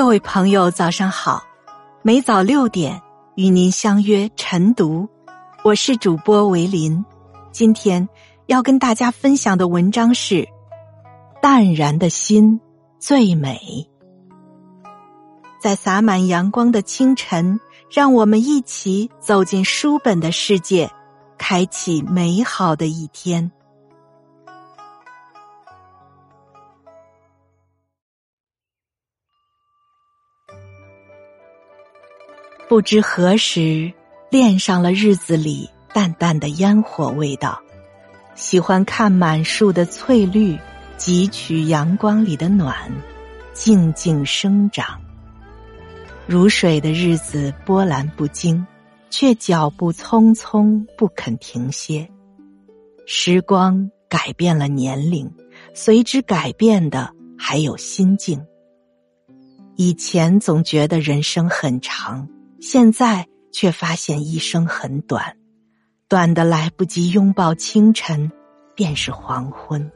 各位朋友，早上好！每早六点与您相约晨读，我是主播维林。今天要跟大家分享的文章是《淡然的心最美》。在洒满阳光的清晨，让我们一起走进书本的世界，开启美好的一天。不知何时，恋上了日子里淡淡的烟火味道。喜欢看满树的翠绿，汲取阳光里的暖，静静生长。如水的日子波澜不惊，却脚步匆匆不肯停歇。时光改变了年龄，随之改变的还有心境。以前总觉得人生很长。现在却发现一生很短，短的来不及拥抱清晨，便是黄昏。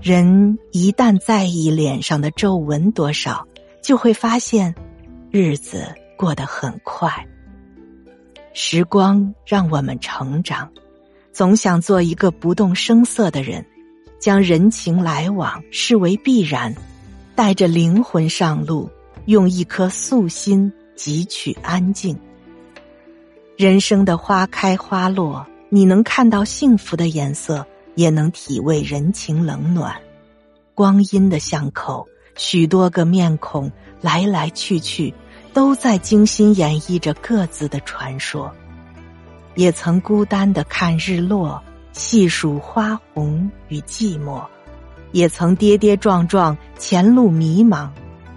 人一旦在意脸上的皱纹多少，就会发现日子过得很快。时光让我们成长，总想做一个不动声色的人，将人情来往视为必然，带着灵魂上路，用一颗素心。汲取安静。人生的花开花落，你能看到幸福的颜色，也能体味人情冷暖。光阴的巷口，许多个面孔来来去去，都在精心演绎着各自的传说。也曾孤单的看日落，细数花红与寂寞；也曾跌跌撞撞，前路迷茫。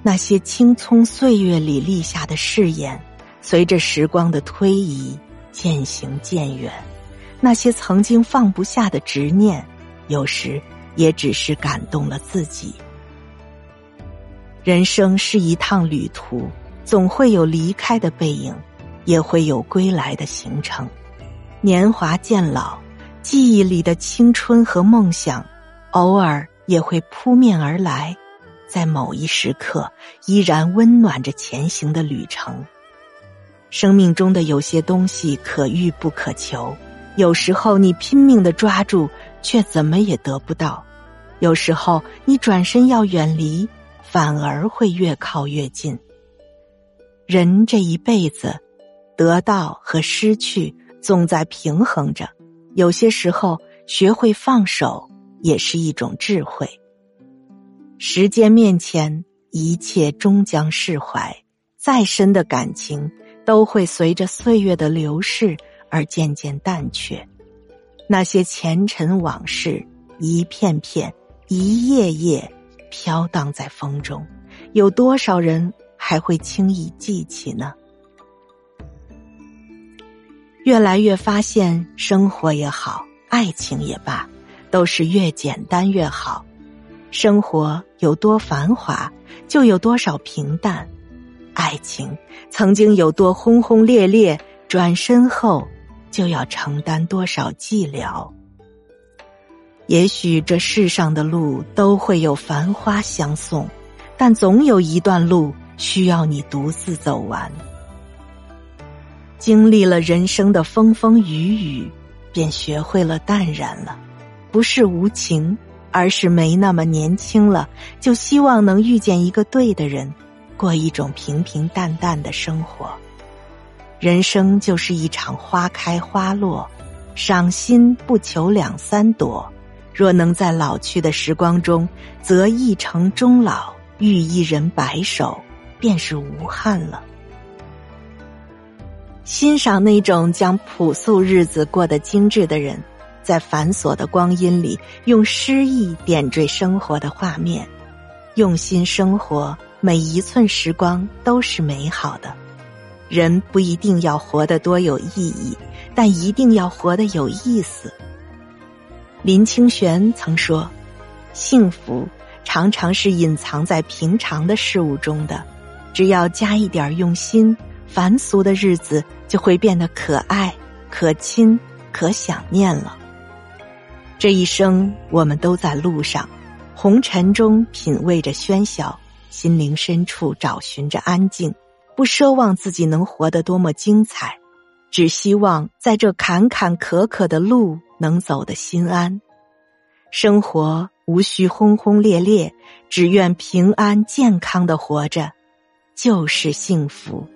那些青葱岁月里立下的誓言，随着时光的推移渐行渐远；那些曾经放不下的执念，有时也只是感动了自己。人生是一趟旅途，总会有离开的背影，也会有归来的行程。年华渐老，记忆里的青春和梦想，偶尔也会扑面而来。在某一时刻，依然温暖着前行的旅程。生命中的有些东西可遇不可求，有时候你拼命的抓住，却怎么也得不到；有时候你转身要远离，反而会越靠越近。人这一辈子，得到和失去总在平衡着，有些时候学会放手，也是一种智慧。时间面前，一切终将释怀。再深的感情，都会随着岁月的流逝而渐渐淡却。那些前尘往事，一片片、一页页，飘荡在风中。有多少人还会轻易记起呢？越来越发现，生活也好，爱情也罢，都是越简单越好。生活有多繁华，就有多少平淡；爱情曾经有多轰轰烈烈，转身后就要承担多少寂寥。也许这世上的路都会有繁花相送，但总有一段路需要你独自走完。经历了人生的风风雨雨，便学会了淡然了，不是无情。而是没那么年轻了，就希望能遇见一个对的人，过一种平平淡淡的生活。人生就是一场花开花落，赏心不求两三朵。若能在老去的时光中，择一城终老，遇一人白首，便是无憾了。欣赏那种将朴素日子过得精致的人。在繁琐的光阴里，用诗意点缀生活的画面，用心生活，每一寸时光都是美好的。人不一定要活得多有意义，但一定要活得有意思。林清玄曾说：“幸福常常是隐藏在平常的事物中的，只要加一点用心，凡俗的日子就会变得可爱、可亲、可想念了。”这一生，我们都在路上，红尘中品味着喧嚣，心灵深处找寻着安静，不奢望自己能活得多么精彩，只希望在这坎坎坷坷的路能走得心安。生活无需轰轰烈烈，只愿平安健康的活着，就是幸福。